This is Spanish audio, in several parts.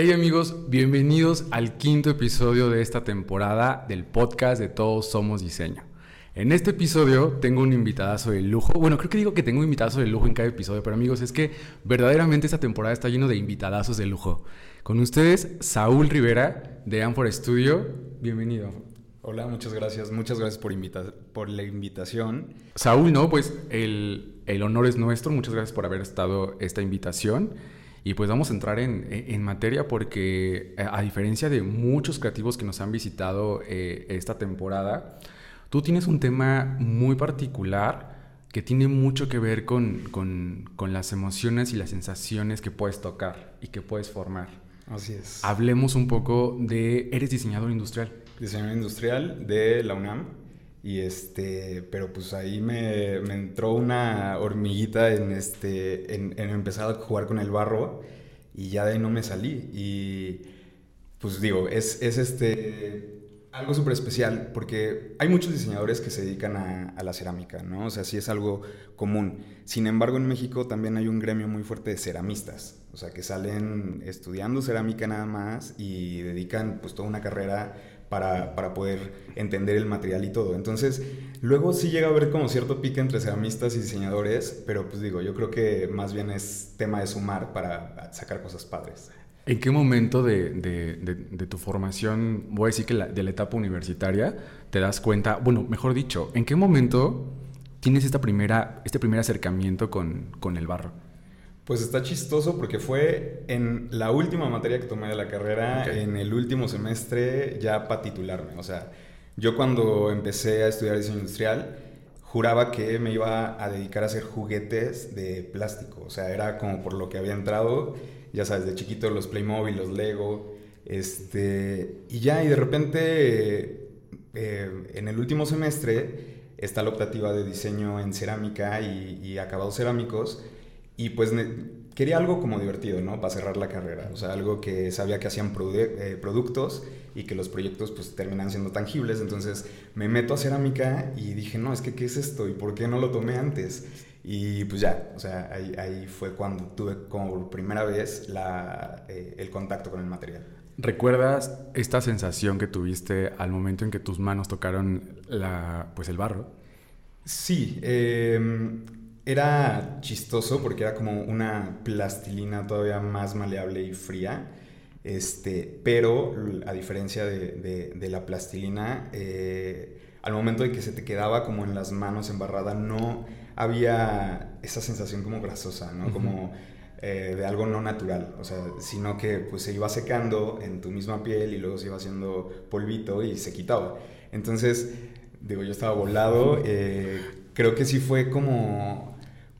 Hey amigos, bienvenidos al quinto episodio de esta temporada del podcast de Todos Somos Diseño. En este episodio tengo un invitadazo de lujo. Bueno, creo que digo que tengo un invitadazo de lujo en cada episodio, pero amigos, es que verdaderamente esta temporada está lleno de invitadazos de lujo. Con ustedes, Saúl Rivera de Amphor Studio. Bienvenido. Hola, muchas gracias. Muchas gracias por, por la invitación. Saúl, no, pues el, el, honor es nuestro. Muchas gracias por haber estado esta invitación. Y pues vamos a entrar en, en materia porque eh, a diferencia de muchos creativos que nos han visitado eh, esta temporada, tú tienes un tema muy particular que tiene mucho que ver con, con, con las emociones y las sensaciones que puedes tocar y que puedes formar. Así es. Hablemos un poco de, eres diseñador industrial diseñador industrial de la UNAM. Y este, pero pues ahí me, entró una hormiguita en, este, en, empezar a jugar con el barro y ya de ahí no me salí. Y pues digo, es, es este, algo súper especial porque hay muchos diseñadores que se dedican a, a, la cerámica, ¿no? O sea, sí es algo común. Sin embargo, en México también hay un gremio muy fuerte de ceramistas, o sea, que salen estudiando cerámica nada más y dedican pues toda una carrera para, para, poder entender el material y todo. Entonces, luego sí llega a haber como cierto pique entre ceramistas y diseñadores, pero pues digo, yo creo que más bien es tema de sumar para sacar cosas padres. ¿En qué momento de, de, de, tu formación, voy a decir que de la etapa universitaria, te das cuenta, bueno, mejor dicho, ¿en qué momento tienes esta primera, este primer acercamiento con, con el barro? Pues está chistoso porque fue en la última materia que tomé de la carrera, en el último semestre, ya para titularme. O sea, yo cuando empecé a estudiar diseño industrial, juraba que me iba a dedicar a hacer juguetes de plástico. O sea, era como por lo que había entrado, ya sabes, de chiquito los Playmobil, los Lego. Este, y ya, y de repente, eh, en el último semestre, está la optativa de diseño en cerámica y, y acabados cerámicos. Y pues quería algo como divertido, ¿no? Para cerrar la carrera. O sea, algo que sabía que hacían eh, productos y que los proyectos pues terminan siendo tangibles. Entonces me meto a cerámica y dije, no, es que ¿qué es esto? ¿Y por qué no lo tomé antes? Y pues ya, o sea, ahí, ahí fue cuando tuve como primera vez la, eh, el contacto con el material. ¿Recuerdas esta sensación que tuviste al momento en que tus manos tocaron la, pues el barro? Sí, eh, era chistoso porque era como una plastilina todavía más maleable y fría. Este, pero a diferencia de, de, la plastilina, eh, al momento de que se te quedaba como en las manos embarrada, no había esa sensación como grasosa, ¿no? Como eh, de algo no natural, o sea, sino que pues se iba secando en tu misma piel y luego se iba haciendo polvito y se quitaba. Entonces, digo, yo estaba volado, eh, creo que sí fue como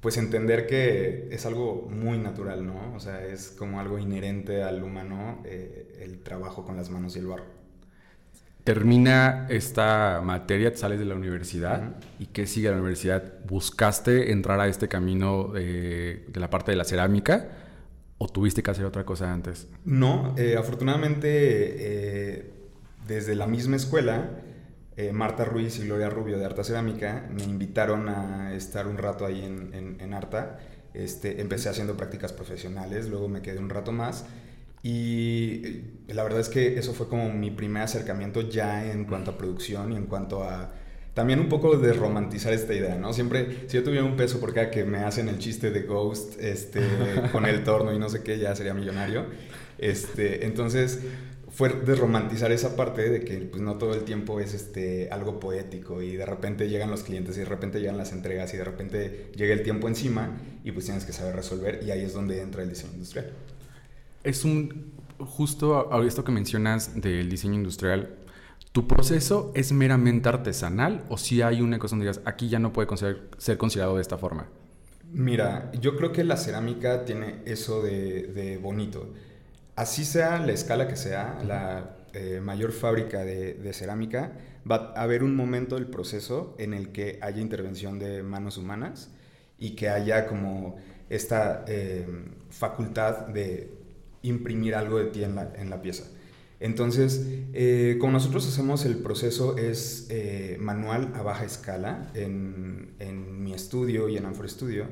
pues entender que es algo muy natural, ¿no? O sea, es como algo inherente al humano eh, el trabajo con las manos y el barro. Termina esta materia, te sales de la universidad y ¿qué sigue la universidad? ¿Buscaste entrar a este camino de, la parte de la cerámica o tuviste que hacer otra cosa antes? No, eh, afortunadamente eh, desde la misma escuela eh, Marta Ruiz y Gloria Rubio de Arta Cerámica me invitaron a estar un rato ahí en, en, Arta. Este, empecé haciendo prácticas profesionales, luego me quedé un rato más y eh, la verdad es que eso fue como mi primer acercamiento ya en cuanto a producción y en cuanto a también un poco de romantizar esta idea, ¿no? Siempre, si yo tuviera un peso por cada que me hacen el chiste de Ghost este, con el torno y no sé qué, ya sería millonario. Este, entonces, fue desromantizar esa parte de que pues, no todo el tiempo es este, algo poético y de repente llegan los clientes y de repente llegan las entregas y de repente llega el tiempo encima y pues tienes que saber resolver y ahí es donde entra el diseño industrial. Es un, justo a esto que mencionas del diseño industrial, ¿tu proceso es meramente artesanal o si hay una cosa donde digas, aquí ya no puede ser considerado de esta forma? Mira, yo creo que la cerámica tiene eso de, de bonito así sea la escala que sea, la eh, mayor fábrica de, cerámica, va a haber un momento del proceso en el que haya intervención de manos humanas y que haya como esta eh, facultad de imprimir algo de ti en la, pieza. Entonces, eh, como nosotros hacemos el proceso es manual a baja escala en, mi estudio y en Amfor Studio,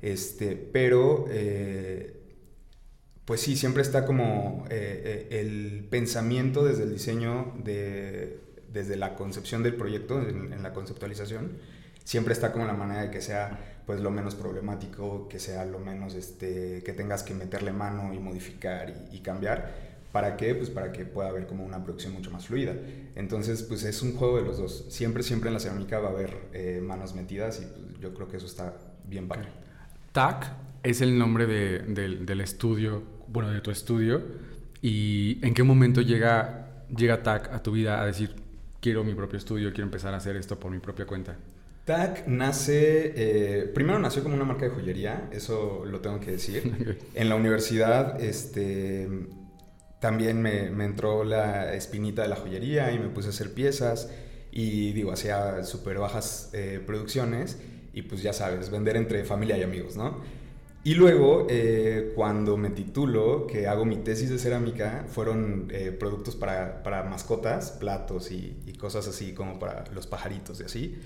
este, pero pues sí, siempre está como eh, eh, el pensamiento desde el diseño, de, desde la concepción del proyecto, en, la conceptualización, siempre está como la manera de que sea pues lo menos problemático, que sea lo menos, este, que tengas que meterle mano y modificar y, cambiar. ¿Para qué? Pues para que pueda haber como una producción mucho más fluida. Entonces, pues es un juego de los dos. Siempre, siempre en la cerámica va a haber eh, manos metidas y pues, yo creo que eso está bien padre. TAC es el nombre de, del estudio, bueno, de tu estudio. ¿Y en qué momento llega, llega TAC a tu vida a decir, quiero mi propio estudio, quiero empezar a hacer esto por mi propia cuenta? TAC nace, eh, primero nació como una marca de joyería, eso lo tengo que decir. En la universidad, este, también me, entró la espinita de la joyería y me puse a hacer piezas y digo, hacía súper bajas eh, producciones y pues ya sabes, vender entre familia y amigos, ¿no? Y luego, eh, cuando me titulo, que hago mi tesis de cerámica, fueron productos para, para, mascotas, platos y, y, cosas así como para los pajaritos y así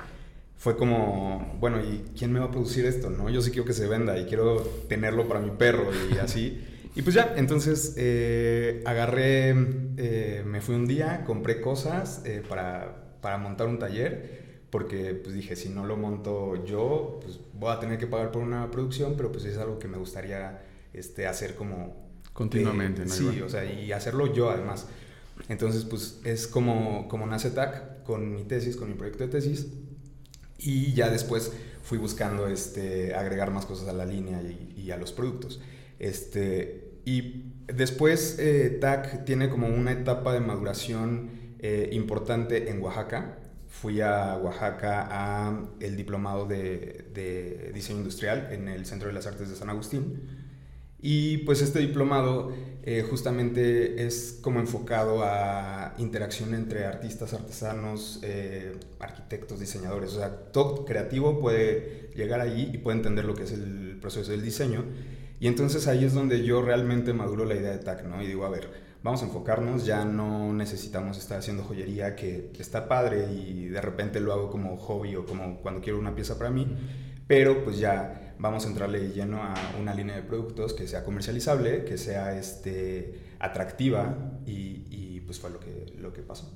fue como, bueno, ¿y quién me va a producir esto? ¿no? Yo sí quiero que se venda y quiero tenerlo para mi perro y así. y pues ya, entonces eh, agarré, eh, me fui un día, compré cosas eh, para, para, montar un taller, porque pues dije, si no lo monto yo, pues voy a tener que pagar por una producción, pero pues es algo que me gustaría este, hacer como... Continuamente, ¿no? Sí, o sea, y hacerlo yo además. Entonces, pues es como, como nace TAC con mi tesis, con mi proyecto de tesis y ya después fui buscando este, agregar más cosas a la línea y, a los productos. Este, y después eh, TAC tiene como una etapa de maduración eh, importante en Oaxaca. Fui a Oaxaca a el diplomado de, diseño industrial en el Centro de las Artes de San Agustín y pues este diplomado eh, justamente es como enfocado a interacción entre artistas, artesanos, eh, arquitectos, diseñadores. O sea, todo creativo puede llegar ahí y puede entender lo que es el proceso del diseño. Y entonces ahí es donde yo realmente maduro la idea de TAC, ¿no? Y digo, a ver, vamos a enfocarnos, ya no necesitamos estar haciendo joyería que está padre y de repente lo hago como hobby o como cuando quiero una pieza para mí, pero pues ya vamos a entrarle lleno a una línea de productos que sea comercializable, que sea este, atractiva y, pues fue lo que, lo que pasó.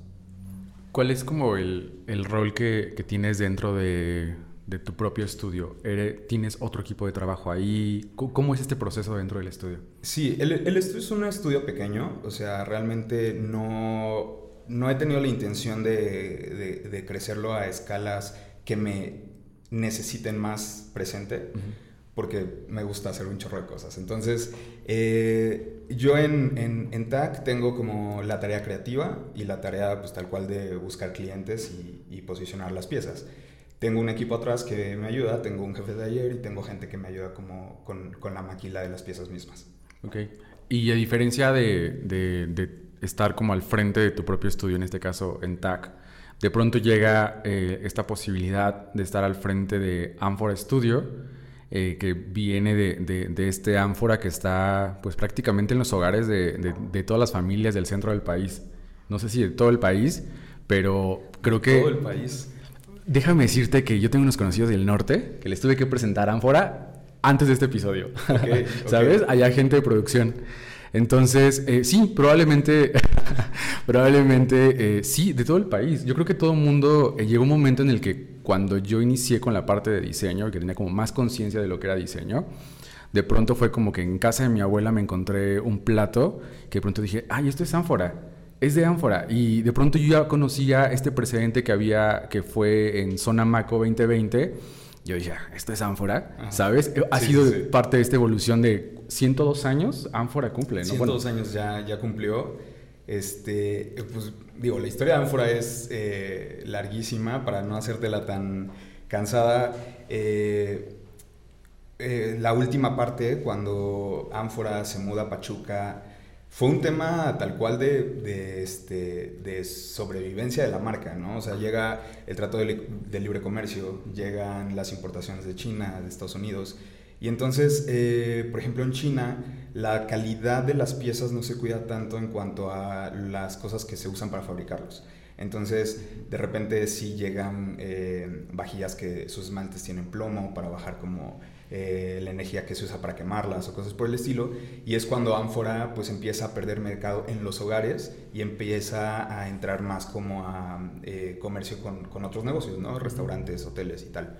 ¿Cuál es como el, el rol que, que, tienes dentro de, de tu propio estudio? ¿Tienes otro equipo de trabajo ahí? ¿Cómo es este proceso dentro del estudio? Sí, el, el estudio es un estudio pequeño, o sea, realmente no, no he tenido la intención de, de, de crecerlo a escalas que me necesiten más presente. Porque me gusta hacer un chorro de cosas. Entonces, eh, yo en, en, en, TAC tengo como la tarea creativa y la tarea, pues tal cual, de buscar clientes y, posicionar las piezas. Tengo un equipo atrás que me ayuda, tengo un jefe de taller y tengo gente que me ayuda como con, con la maquila de las piezas mismas. Ok. Y a diferencia de, de, de, estar como al frente de tu propio estudio, en este caso en TAC, de pronto llega eh, esta posibilidad de estar al frente de Amphora Studio, eh, que viene de, de, este Amphora que está pues prácticamente en los hogares de, de, todas las familias del centro del país. No sé si de todo el país, pero creo que... Todo el país. Déjame decirte que yo tengo unos conocidos del norte que les tuve que presentar Amphora antes de este episodio. ¿Sabes? Allá gente de producción. Entonces, eh, sí, probablemente, probablemente, eh, sí, de todo el país. Yo creo que todo el mundo, eh, llegó un momento en el que cuando yo inicié con la parte de diseño, que tenía como más conciencia de lo que era diseño, de pronto fue como que en casa de mi abuela me encontré un plato que de pronto dije, ay, esto es ánfora, es de ánfora. Y de pronto yo ya conocía este precedente que había, que fue en Zona Maco 2020 yo dije, ah, esto es ánfora, ¿sabes? Ha sido parte de esta evolución de 102 años, ánfora cumple, ¿no? 102 años ya, ya cumplió. Este, pues digo, la historia de ánfora es eh, larguísima para no hacértela tan cansada. Eh, eh, la última parte, cuando ánfora se muda a Pachuca, fue un tema tal cual de, este, de sobrevivencia de la marca, ¿no? O sea, llega el trato de, libre comercio, llegan las importaciones de China, de Estados Unidos, y entonces, eh, por ejemplo, en China, la calidad de las piezas no se cuida tanto en cuanto a las cosas que se usan para fabricarlos. Entonces, de repente sí llegan eh, vajillas que sus esmaltes tienen plomo para bajar como eh, la energía que se usa para quemarlas o cosas por el estilo. Y es cuando Ánfora pues empieza a perder mercado en los hogares y empieza a entrar más como a eh, comercio con, con, otros negocios, ¿no? Restaurantes, hoteles y tal.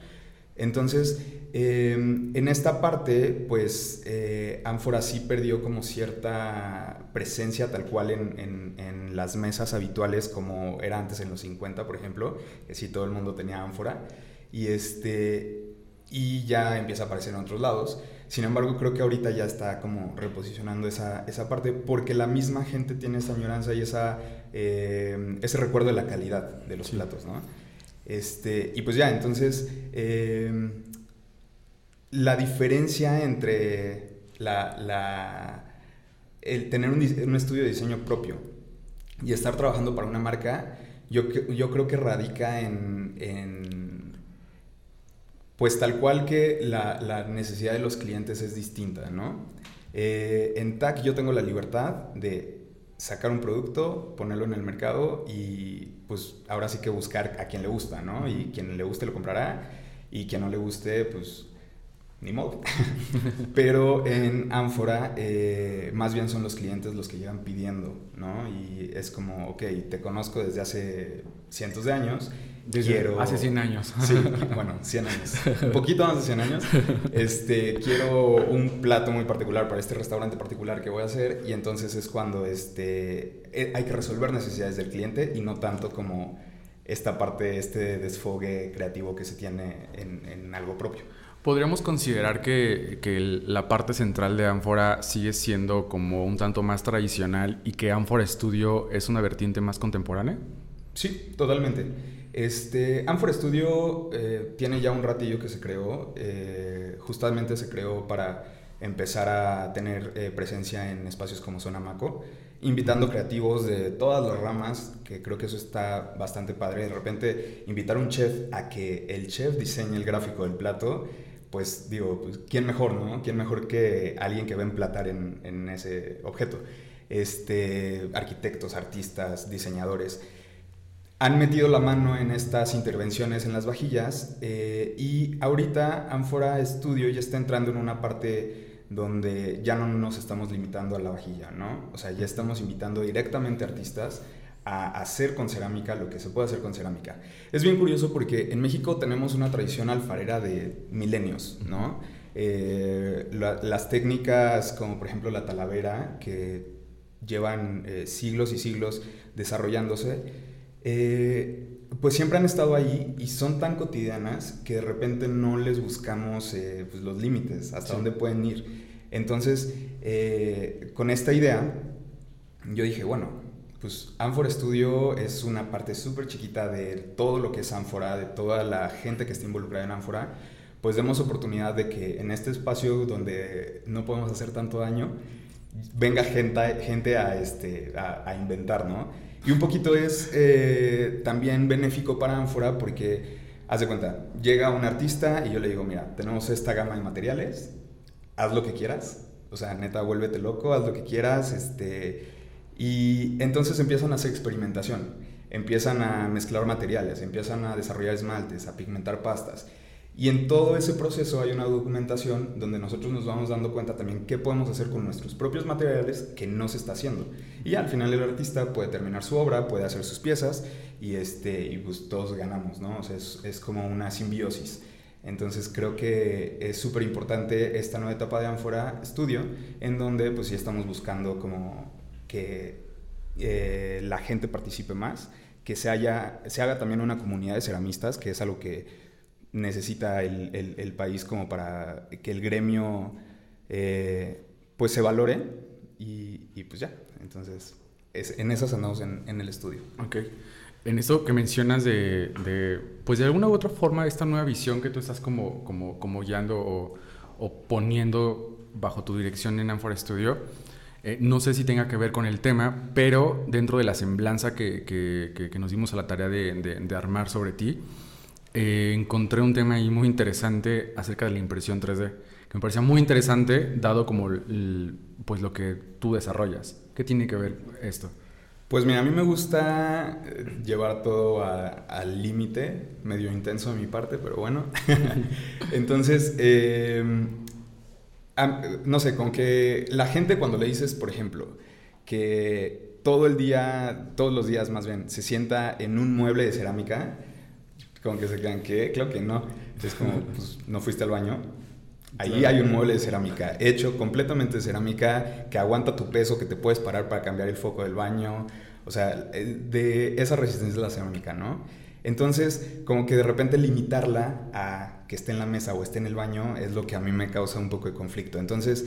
Entonces, em, en esta parte, pues eh, Ánfora sí perdió como cierta presencia tal cual en, en, las mesas habituales como era antes en los 50, por ejemplo, que sí todo el mundo tenía Ánfora. Y este, y ya empieza a aparecer en otros lados. Sin embargo, creo que ahorita ya está como reposicionando esa, esa parte porque la misma gente tiene esa añoranza y esa, eh, ese recuerdo de la calidad de los platos, ¿no? Este, y pues ya, entonces, eh, la diferencia entre la, la, el tener un, un, estudio de diseño propio y estar trabajando para una marca, yo, yo creo que radica en, en pues tal cual que la, necesidad de los clientes es distinta, ¿no? Eh, en TAC yo tengo la libertad de sacar un producto, ponerlo en el mercado y pues ahora sí que buscar a quien le gusta, ¿no? Y quien le guste lo comprará y quien no le guste, pues ni modo. Pero en Ánfora eh, más bien son los clientes los que llegan pidiendo, ¿no? Y es como, ok, te conozco desde hace cientos de años quiero... Hace 100 años. Sí, bueno, 100 años. Un poquito más de 100 años. Este, quiero un plato muy particular para este restaurante particular que voy a hacer y entonces es cuando este, eh, hay que resolver necesidades del cliente y no tanto como esta parte, este desfogue creativo que se tiene en, en algo propio. ¿Podríamos considerar que, que, la parte central de Ánfora sigue siendo como un tanto más tradicional y que Ánfora Studio es una vertiente más contemporánea? Sí, totalmente. Este, Amphor Studio eh, tiene ya un ratillo que se creó, eh, justamente se creó para empezar a tener eh, presencia en espacios como Zona Maco, invitando creativos de todas las ramas, que creo que eso está bastante padre. De repente, invitar a un chef a que el chef diseñe el gráfico del plato, pues digo, pues, ¿quién mejor, no? ¿Quién mejor que alguien que va a emplatar en, en ese objeto? Este, arquitectos, artistas, diseñadores han metido la mano en estas intervenciones en las vajillas eh, y ahorita Amphora Studio ya está entrando en una parte donde ya no nos estamos limitando a la vajilla, ¿no? O sea, ya estamos invitando directamente a artistas a hacer con cerámica lo que se puede hacer con cerámica. Es bien curioso porque en México tenemos una tradición alfarera de milenios, ¿no? Eh, las técnicas como por ejemplo la talavera, que llevan eh, siglos y siglos desarrollándose, eh, pues siempre han estado ahí y son tan cotidianas que de repente no les buscamos eh, pues los límites, hasta dónde pueden ir. Entonces, eh, con esta idea, yo dije, bueno, pues Amphora Studio es una parte súper chiquita de todo lo que es Amphora, de toda la gente que está involucrada en Amphora, pues demos oportunidad de que en este espacio donde no podemos hacer tanto daño, venga gente, gente a, este, a, a inventar, ¿no? Y un poquito es eh, también benéfico para Ánfora porque, haz de cuenta, llega un artista y yo le digo, mira, tenemos esta gama de materiales, haz lo que quieras. O sea, neta, vuélvete loco, haz lo que quieras. Este, y entonces empiezan a hacer experimentación. Empiezan a mezclar materiales, empiezan a desarrollar esmaltes, a pigmentar pastas. Y en todo ese proceso hay una documentación donde nosotros nos vamos dando cuenta también qué podemos hacer con nuestros propios materiales que no se está haciendo. Y al final el artista puede terminar su obra, puede hacer sus piezas y, este, y pues todos ganamos, ¿no? O sea, es, es como una simbiosis. Entonces creo que es súper importante esta nueva etapa de Ánfora Studio, en donde pues sí estamos buscando como que eh, la gente participe más, que se, haya, se haga también una comunidad de ceramistas, que es algo que necesita el, el, país como para que el gremio eh, pues se valore y, pues ya, entonces es, en esas andamos en, en, el estudio. Ok. En eso que mencionas de, de, pues de alguna u otra forma esta nueva visión que tú estás como, como, como guiando o, o poniendo bajo tu dirección en Amphora Studio, eh, no sé si tenga que ver con el tema, pero dentro de la semblanza que, que, que nos dimos a la tarea de, de armar sobre ti, eh, encontré un tema ahí muy interesante acerca de la impresión 3D, que me parecía muy interesante dado como pues lo que tú desarrollas. ¿Qué tiene que ver esto? Pues mira, a mí me gusta eh, llevar todo al límite, medio intenso de mi parte, pero bueno. Entonces, em, no sé, con que la gente cuando le dices, por ejemplo, que todo el día, todos los días más bien, se sienta en un mueble de cerámica, como que se quedan que, claro que no. Es como, pues, no fuiste al baño. Ahí hay un mueble de cerámica, hecho completamente de cerámica, que aguanta tu peso, que te puedes parar para cambiar el foco del baño. O sea, eh, de esa resistencia de la cerámica, ¿no? Entonces, como que de repente limitarla a que esté en la mesa o esté en el baño es lo que a mí me causa un poco de conflicto. Entonces,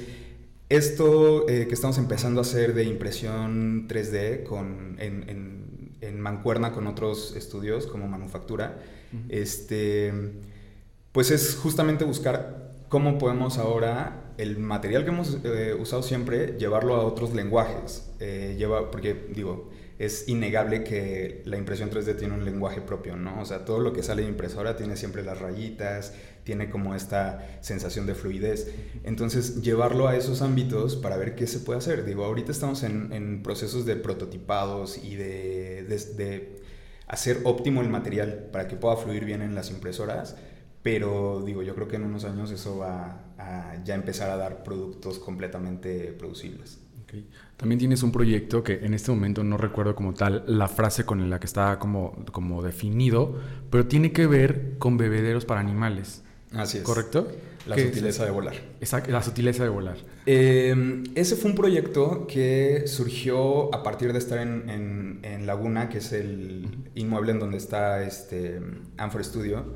esto eh, que estamos empezando a hacer de impresión 3D con, en, en, mancuerna con otros estudios como manufactura, este, pues es justamente buscar cómo podemos ahora el material que hemos eh, usado siempre llevarlo a otros lenguajes. Eh, lleva, porque digo, es innegable que la impresión 3D tiene un lenguaje propio, ¿no? O sea, todo lo que sale de impresora tiene siempre las rayitas, tiene como esta sensación de fluidez. Entonces, llevarlo a esos ámbitos para ver qué se puede hacer. Digo, ahorita estamos en, procesos de prototipados y de, hacer óptimo el material para que pueda fluir bien en las impresoras. Pero digo, yo creo que en unos años eso va a ya empezar a dar productos completamente producibles. También tienes un proyecto que en este momento no recuerdo como tal la frase con la que está como, como definido, pero tiene que ver con bebederos para animales. Así es. ¿Correcto? La sutileza de volar. Exacto, la sutileza de volar. Em, ese fue un proyecto que surgió a partir de estar en, en, Laguna, que es el inmueble en donde está este Anfor Studio.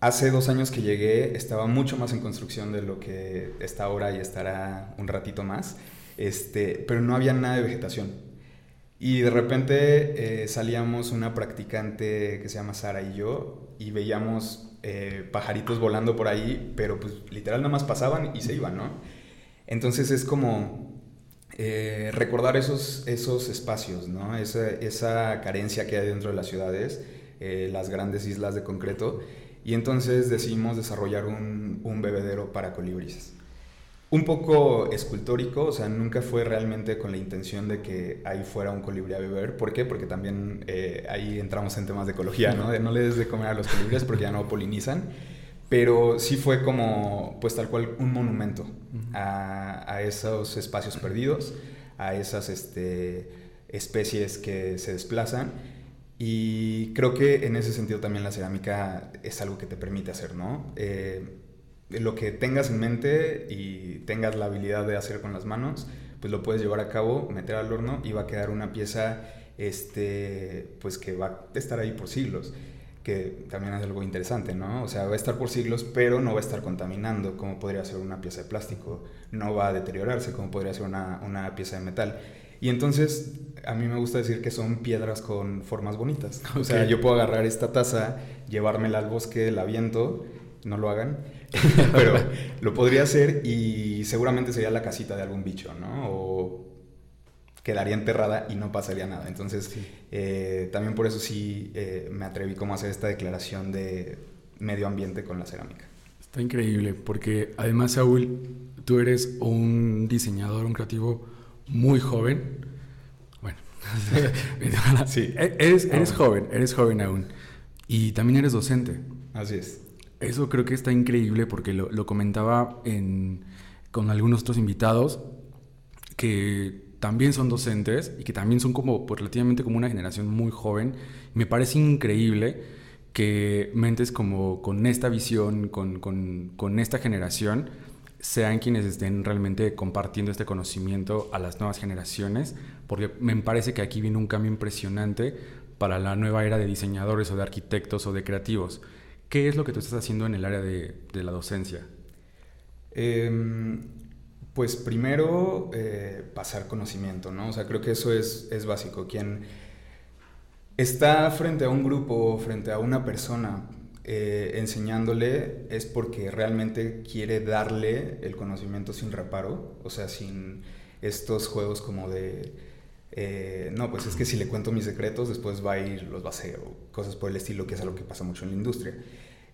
Hace dos años que llegué, estaba mucho más en construcción de lo que está ahora y estará un ratito más, este, pero no había nada de vegetación. Y de repente eh, salíamos una practicante que se llama Sara y yo y veíamos eh, pajaritos volando por ahí, pero pues literal nada más pasaban y se iban, ¿no? Entonces es como eh, recordar esos, esos espacios, ¿no? Esa, esa, carencia que hay dentro de las ciudades, las grandes islas de concreto y entonces decidimos desarrollar un, un bebedero para colibríes. Un poco escultórico, o sea, nunca fue realmente con la intención de que ahí fuera un colibrí a beber. ¿Por qué? Porque también eh, ahí entramos en temas de ecología, ¿no? De no le des de comer a los colibríes porque ya no polinizan. Pero sí fue como, pues tal cual, un monumento a, a esos espacios perdidos, a esas este, especies que se desplazan y creo que en ese sentido también la cerámica es algo que te permite hacer, ¿no? Eh, lo que tengas en mente y tengas la habilidad de hacer con las manos, pues lo puedes llevar a cabo, meter al horno y va a quedar una pieza este, pues que va a estar ahí por siglos, que también es algo interesante, ¿no? O sea, va a estar por siglos, pero no va a estar contaminando como podría ser una pieza de plástico, no va a deteriorarse como podría ser una, una pieza de metal. Y entonces a mí me gusta decir que son piedras con formas bonitas. O sea, yo puedo agarrar esta taza, llevármela al bosque, la viento, no lo hagan, pero lo podría hacer y seguramente sería la casita de algún bicho, ¿no? O quedaría enterrada y no pasaría nada. Entonces, eh, también por eso sí eh, me atreví como a hacer esta declaración de medio ambiente con la cerámica. Está increíble, porque además, Saúl, tú eres un diseñador, un creativo muy joven. Bueno, sí. Eres, eres joven, eres joven aún. Y también eres docente. Así es. Eso creo que está increíble porque lo, comentaba en, con algunos otros invitados que también son docentes y que también son como pues, relativamente como una generación muy joven. Me parece increíble que mentes como con esta visión, con, con esta generación, sean quienes estén realmente compartiendo este conocimiento a las nuevas generaciones, porque me parece que aquí viene un cambio impresionante para la nueva era de diseñadores o de arquitectos o de creativos. ¿Qué es lo que tú estás haciendo en el área de, la docencia? Em, pues primero eh, pasar conocimiento, ¿no? O sea, creo que eso es, básico. Quien está frente a un grupo, frente a una persona, eh, enseñándole es porque realmente quiere darle el conocimiento sin reparo, o sea, sin estos juegos como de, eh, no, pues es que si le cuento mis secretos, después va a ir, los va a hacer, o cosas por el estilo, que es algo que pasa mucho en la industria.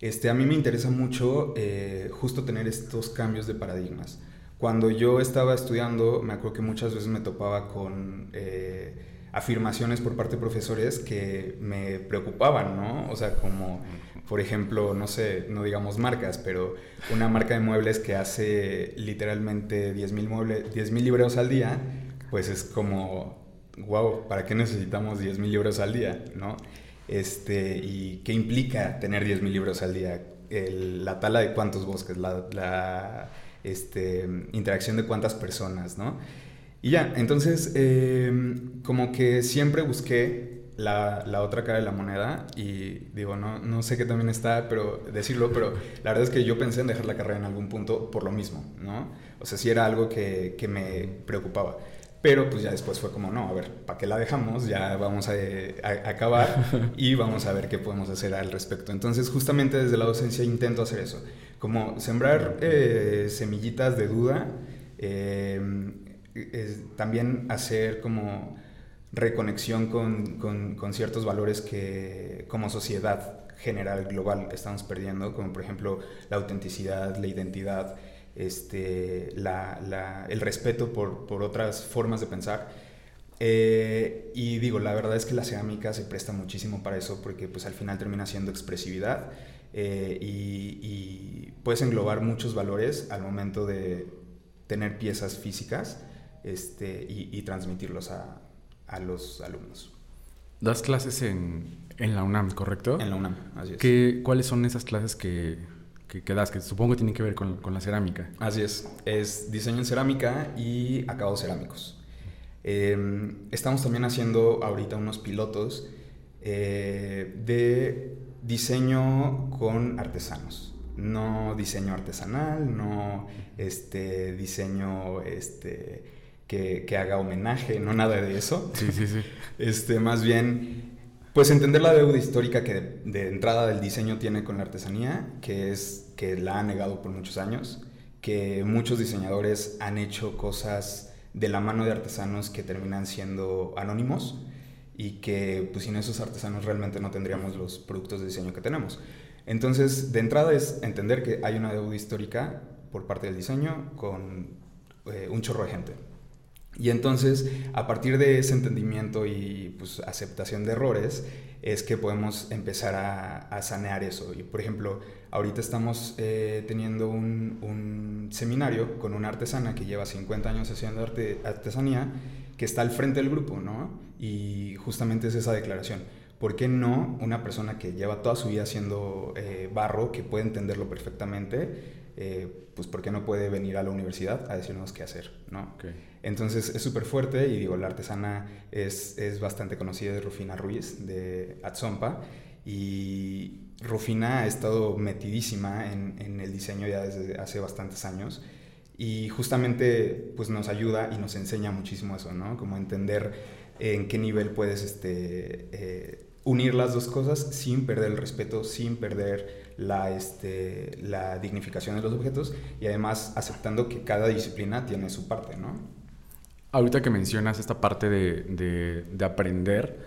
Este, a mí me interesa mucho eh, justo tener estos cambios de paradigmas. Cuando yo estaba estudiando, me acuerdo que muchas veces me topaba con afirmaciones por parte de profesores que me preocupaban, ¿no? O sea, como, por ejemplo, no sé, no digamos marcas, pero una marca de muebles que hace literalmente 10.000 muebles, 10.000 libros al día, pues es como, wow, ¿para qué necesitamos 10.000 libros al día, no? Este, ¿Y qué implica tener 10.000 libros al día? la tala de cuántos bosques, la, este, interacción de cuántas personas, ¿no? Y ya, entonces, em, como que siempre busqué la, la, otra cara de la moneda y digo, no, no sé qué también está, pero decirlo, pero la verdad es que yo pensé en dejar la carrera en algún punto por lo mismo, ¿no? O sea, sí era algo que, que me preocupaba. Pero pues ya después fue como, no, a ver, ¿para qué la dejamos? Ya vamos a, acabar y vamos a ver qué podemos hacer al respecto. Entonces, justamente desde la docencia intento hacer eso, como sembrar eh, semillitas de duda, eh, también hacer como reconexión con, con, ciertos valores que como sociedad general, global, estamos perdiendo, como por ejemplo la autenticidad, la identidad, este, la, el respeto por, por, otras formas de pensar. Eh, y digo, la verdad es que la cerámica se presta muchísimo para eso porque pues al final termina siendo expresividad eh, y, y, puedes englobar muchos valores al momento de tener piezas físicas este, y, transmitirlos a, a, los alumnos. Das clases en, en, la UNAM, ¿correcto? En la UNAM, así es. ¿Qué, ¿Cuáles son esas clases que, que, das? Que supongo que tienen que ver con, con, la cerámica. Así es. Es diseño en cerámica y acabados cerámicos. Em, estamos también haciendo ahorita unos pilotos eh, de diseño con artesanos. No diseño artesanal, no este, diseño este, que, haga homenaje, no nada de eso. Sí, sí, sí. Este, más bien, pues entender la deuda histórica que de, entrada del diseño tiene con la artesanía, que es que la ha negado por muchos años, que muchos diseñadores han hecho cosas de la mano de artesanos que terminan siendo anónimos y que pues sin esos artesanos realmente no tendríamos los productos de diseño que tenemos. Entonces, de entrada es entender que hay una deuda histórica por parte del diseño con eh, un chorro de gente. Y entonces, a partir de ese entendimiento y pues, aceptación de errores, es que podemos empezar a, sanear eso. Y, por ejemplo, ahorita estamos eh, teniendo un, seminario con una artesana que lleva 50 años haciendo arte, artesanía, que está al frente del grupo, ¿no? Y justamente es esa declaración. ¿Por qué no una persona que lleva toda su vida haciendo eh, barro, que puede entenderlo perfectamente, eh, pues ¿por qué no puede venir a la universidad a decirnos qué hacer? ¿no? Entonces es súper fuerte y digo, la artesana es, es bastante conocida, de Rufina Ruiz de Atzompa y Rufina ha estado metidísima en, en, el diseño ya desde hace bastantes años y justamente pues nos ayuda y nos enseña muchísimo eso, ¿no? Como entender en qué nivel puedes este, eh, unir las dos cosas sin perder el respeto, sin perder la, este, la dignificación de los objetos y además aceptando que cada disciplina tiene su parte, ¿no? Ahorita que mencionas esta parte de, de, aprender,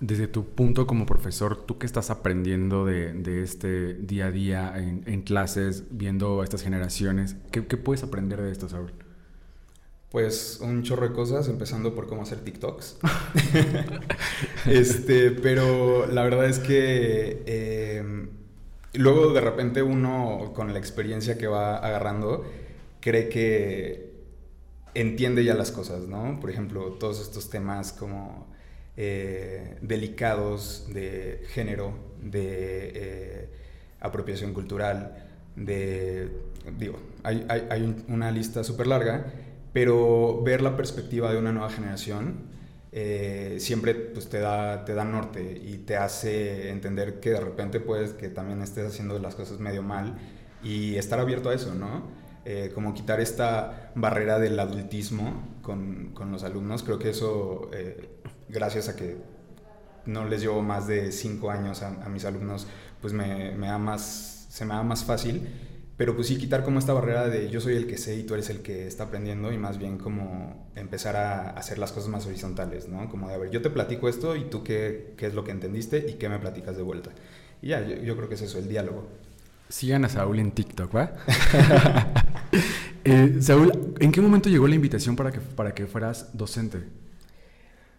desde tu punto como profesor, ¿tú qué estás aprendiendo de, de este día a día en, en, clases, viendo a estas generaciones? ¿Qué, ¿Qué, puedes aprender de esto, Saúl? Pues un chorro de cosas, empezando por cómo hacer TikToks. este, pero la verdad es que eh, luego de repente uno, con la experiencia que va agarrando, cree que entiende ya las cosas, ¿no? Por ejemplo, todos estos temas como eh, delicados de género, de eh, apropiación cultural, de... Digo, hay, hay una lista súper larga, pero ver la perspectiva de una nueva generación eh, siempre pues, te, da, te da norte y te hace entender que de repente puedes que también estés haciendo las cosas medio mal y estar abierto a eso, ¿no? Eh, como quitar esta barrera del adultismo con, con los alumnos, creo que eso, eh, gracias a que no les llevo más de cinco años a, a mis alumnos, pues me, me da más, se me da más fácil pero pues sí, quitar como esta barrera de yo soy el que sé y tú eres el que está aprendiendo y más bien como empezar a hacer las cosas más horizontales, ¿no? Como de, a ver, yo te platico esto y tú qué, qué es lo que entendiste y qué me platicas de vuelta. Y ya, yo, creo que es eso, el diálogo. Sigan a Saúl en TikTok, ¿va? eh, Saúl, ¿en qué momento llegó la invitación para que, para que fueras docente?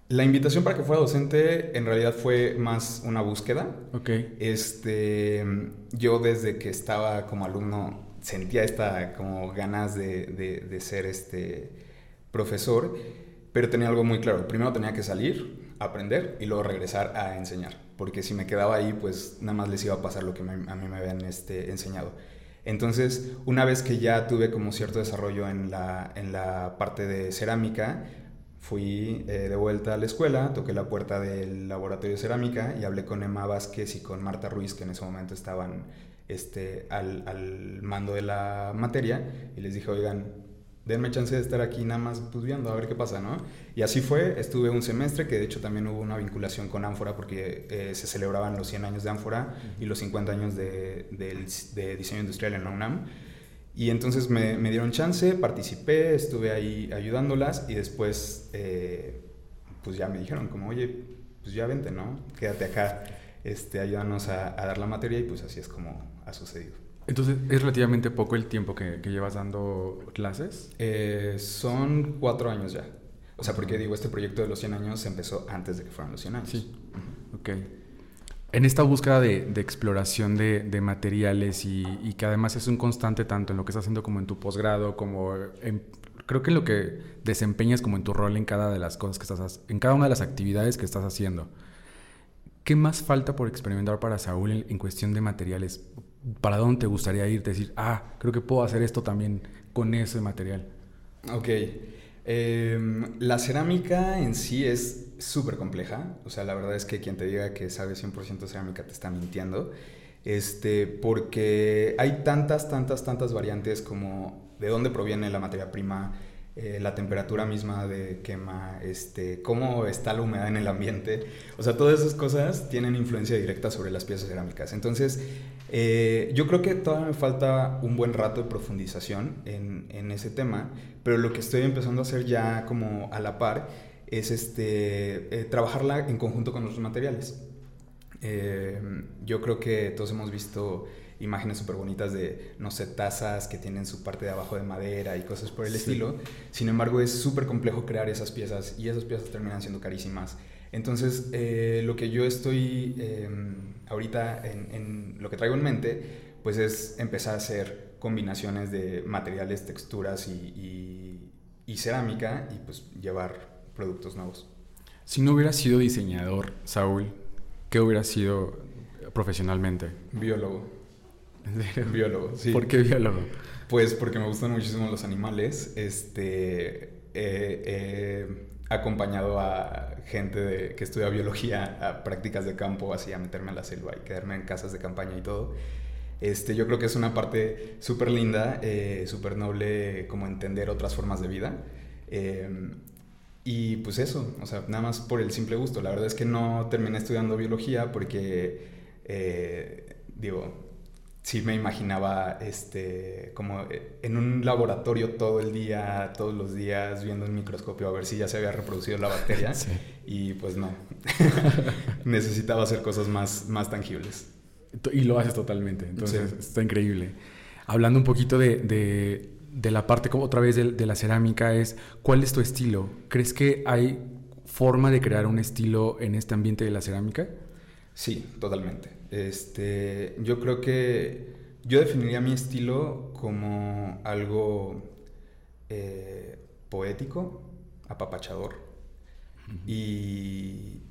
La invitación para que fuera docente en realidad fue más una búsqueda. Ok. Este, yo desde que estaba como alumno sentía esta como ganas de, de, ser este profesor, pero tenía algo muy claro. Primero tenía que salir, aprender y luego regresar a enseñar, porque si me quedaba ahí, pues nada más les iba a pasar lo que a mí me habían este, enseñado. Entonces, una vez que ya tuve como cierto desarrollo en la, en la parte de cerámica, Fui eh, de vuelta a la escuela, toqué la puerta del laboratorio de cerámica y hablé con Emma Vázquez y con Marta Ruiz, que en ese momento estaban este, al, al mando de la materia, y les dije, oigan, denme chance de estar aquí nada más pues, a ver qué pasa, ¿no? Y así fue, estuve un semestre, que de hecho también hubo una vinculación con Ánfora porque eh, se celebraban los 100 años de Ánfora y los 50 años de, de, diseño industrial en la. Y entonces me, me, dieron chance, participé, estuve ahí ayudándolas y después eh, pues ya me dijeron como, oye, pues ya vente, ¿no? Quédate acá, este, ayúdanos a, dar la materia y pues así es como ha sucedido. Entonces, ¿es relativamente poco el tiempo que, que llevas dando clases? Eh, son cuatro años ya. O sea, porque digo, este proyecto de los 100 años empezó antes de que fueran los 100 años. Sí. Ok en esta búsqueda de, exploración de, materiales y, que además es un constante tanto en lo que estás haciendo como en tu posgrado, como creo que en lo que desempeñas como en tu rol en cada de las cosas que estás en cada una de las actividades que estás haciendo. ¿Qué más falta por experimentar para Saúl en, cuestión de materiales? ¿Para dónde te gustaría ir? Decir, ah, creo que puedo hacer esto también con ese material. Ok. Em, la cerámica en sí es súper compleja. O sea, la verdad es que quien te diga que sabe 100% cerámica te está mintiendo. Este, porque hay tantas, tantas, tantas variantes como de dónde proviene la materia prima, eh, la temperatura misma de quema, este, cómo está la humedad en el ambiente. O sea, todas esas cosas tienen influencia directa sobre las piezas cerámicas. Entonces, eh, yo creo que todavía me falta un buen rato de profundización en, en, ese tema, pero lo que estoy empezando a hacer ya como a la par es este, eh, trabajarla en conjunto con otros materiales. Eh, yo creo que todos hemos visto imágenes súper bonitas de, no sé, tazas que tienen su parte de abajo de madera y cosas por el estilo. Sin embargo, es súper complejo crear esas piezas y esas piezas terminan siendo carísimas. Entonces, eh, lo que yo estoy em, ahorita en, lo que traigo en mente, pues es empezar a hacer combinaciones de materiales, texturas y, y cerámica y pues llevar productos nuevos. Si no hubiera sido diseñador, Saúl, ¿qué hubiera sido profesionalmente? Biólogo. Biólogo, sí. ¿Por qué biólogo? Pues porque me gustan muchísimo los animales. Este, he acompañado a gente que estudia biología a prácticas de campo, así a meterme a la selva y quedarme en casas de campaña y todo. Este, yo creo que es una parte súper linda, eh, súper noble como entender otras formas de vida. Eh, y pues eso, o sea, nada más por el simple gusto. La verdad es que no terminé estudiando biología porque, eh, digo, sí me imaginaba este, como eh, en un laboratorio todo el día, todos los días, viendo un microscopio a ver si ya se había reproducido la bacteria. Y pues no, necesitaba hacer cosas más, más tangibles. Y lo haces totalmente, entonces está increíble. Hablando un poquito de de la parte como otra vez de, la cerámica es cuál es tu estilo. ¿Crees que hay forma de crear un estilo en este ambiente de la cerámica? Sí, totalmente. Este, yo creo que yo definiría mi estilo como algo eh, poético, apapachador. Y,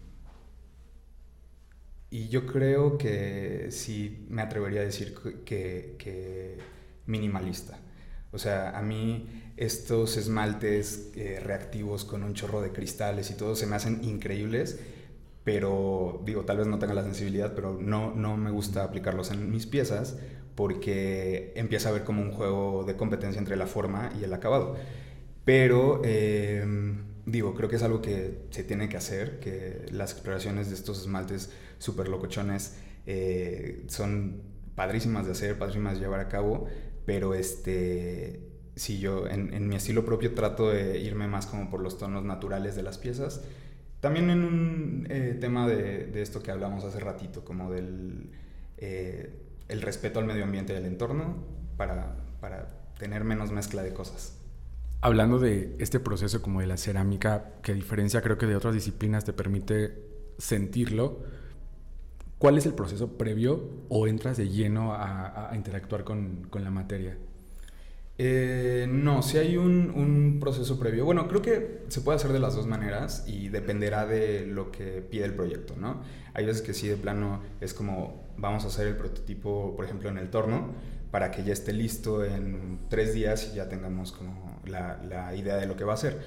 y yo creo que sí me atrevería a decir que minimalista. O sea, a mí estos esmaltes eh, reactivos con un chorro de cristales y todo se me hacen increíbles, pero digo, tal vez no tenga la sensibilidad, pero no, no me gusta aplicarlos en mis piezas porque empieza a ver como un juego de competencia entre la forma y el acabado. Pero, em, digo, creo que es algo que se tiene que hacer, que las exploraciones de estos esmaltes súper locochones eh, son padrísimas de hacer, padrísimas de llevar a cabo, pero este, si yo en, mi estilo propio trato de irme más como por los tonos naturales de las piezas. También en un eh, tema de, esto que hablamos hace ratito, como del eh, el respeto al medio ambiente y al entorno para, para tener menos mezcla de cosas. hablando de este proceso como de la cerámica, que a diferencia creo que de otras disciplinas te permite sentirlo, ¿cuál es el proceso previo o entras de lleno a, interactuar con, la materia? Eh, no, si hay un, proceso previo. Bueno, creo que se puede hacer de las dos maneras y dependerá de lo que pide el proyecto, ¿no? Hay veces que sí, de plano, es como vamos a hacer el prototipo, por ejemplo, en el torno, para que ya esté listo en tres días y ya tengamos como la, la idea de lo que va a ser.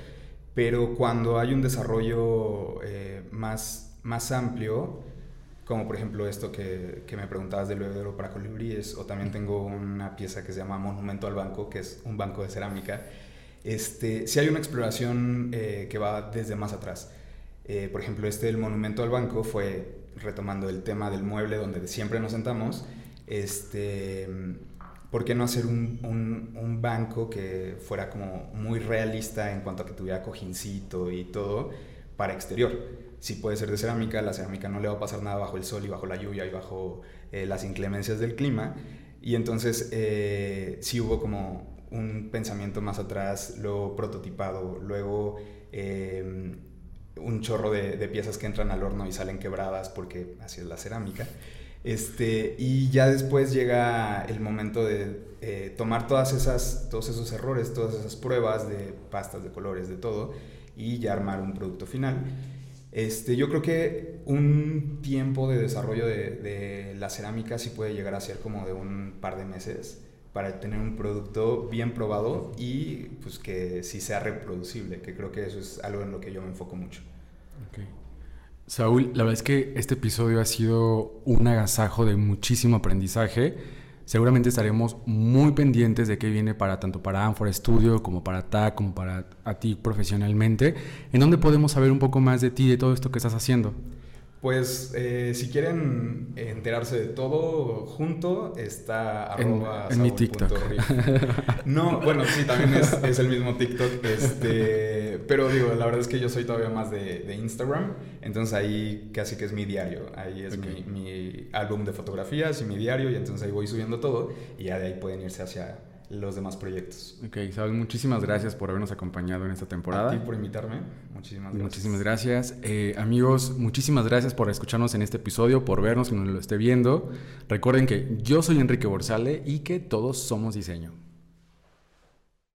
Pero cuando hay un desarrollo eh, más, más amplio, como por ejemplo esto que, que me preguntabas del bebedero para colibríes, o también tengo una pieza que se llama Monumento al Banco, que es un banco de cerámica, este, si hay una exploración eh, que va desde más atrás. Eh, por ejemplo, este del Monumento al Banco fue retomando el tema del mueble donde siempre nos sentamos, este, ¿por qué no hacer un, un, banco que fuera como muy realista en cuanto a que tuviera cojincito y todo para exterior? Si puede ser de cerámica, la cerámica no le va a pasar nada bajo el sol y bajo la lluvia y bajo eh, las inclemencias del clima. Y entonces eh, sí hubo como un pensamiento más atrás, luego prototipado, luego eh, un chorro de, de, piezas que entran al horno y salen quebradas porque así es la cerámica. Este, y ya después llega el momento de eh, tomar todas esas, todos esos errores, todas esas pruebas de pastas, de colores, de todo, y ya armar un producto final. Este, yo creo que un tiempo de desarrollo de, de, la cerámica sí puede llegar a ser como de un par de meses para tener un producto bien probado y pues que sí sea reproducible, que creo que eso es algo en lo que yo me enfoco mucho. Okay. Saúl, la verdad es que este episodio ha sido un agasajo de muchísimo aprendizaje. Seguramente estaremos muy pendientes de qué viene para tanto para Anfora Studio como para TAC, como para a ti profesionalmente. ¿En dónde podemos saber un poco más de ti, de todo esto que estás haciendo? Pues eh, si quieren enterarse de todo junto, está arroba en, mi TikTok. No, bueno, sí, también es, el mismo TikTok. Este, pero digo, la verdad es que yo soy todavía más de, Instagram. Entonces ahí casi que es mi diario. Ahí es mi, mi álbum de fotografías y mi diario. Y entonces ahí voy subiendo todo. Y ya de ahí pueden irse hacia, los demás proyectos. Ok, Isabel, muchísimas gracias por habernos acompañado en esta temporada. A ti por invitarme. Muchísimas gracias. Muchísimas gracias. Eh, amigos, muchísimas gracias por escucharnos en este episodio, por vernos, que nos lo esté viendo. Recuerden que yo soy Enrique Borsale y que todos somos diseño.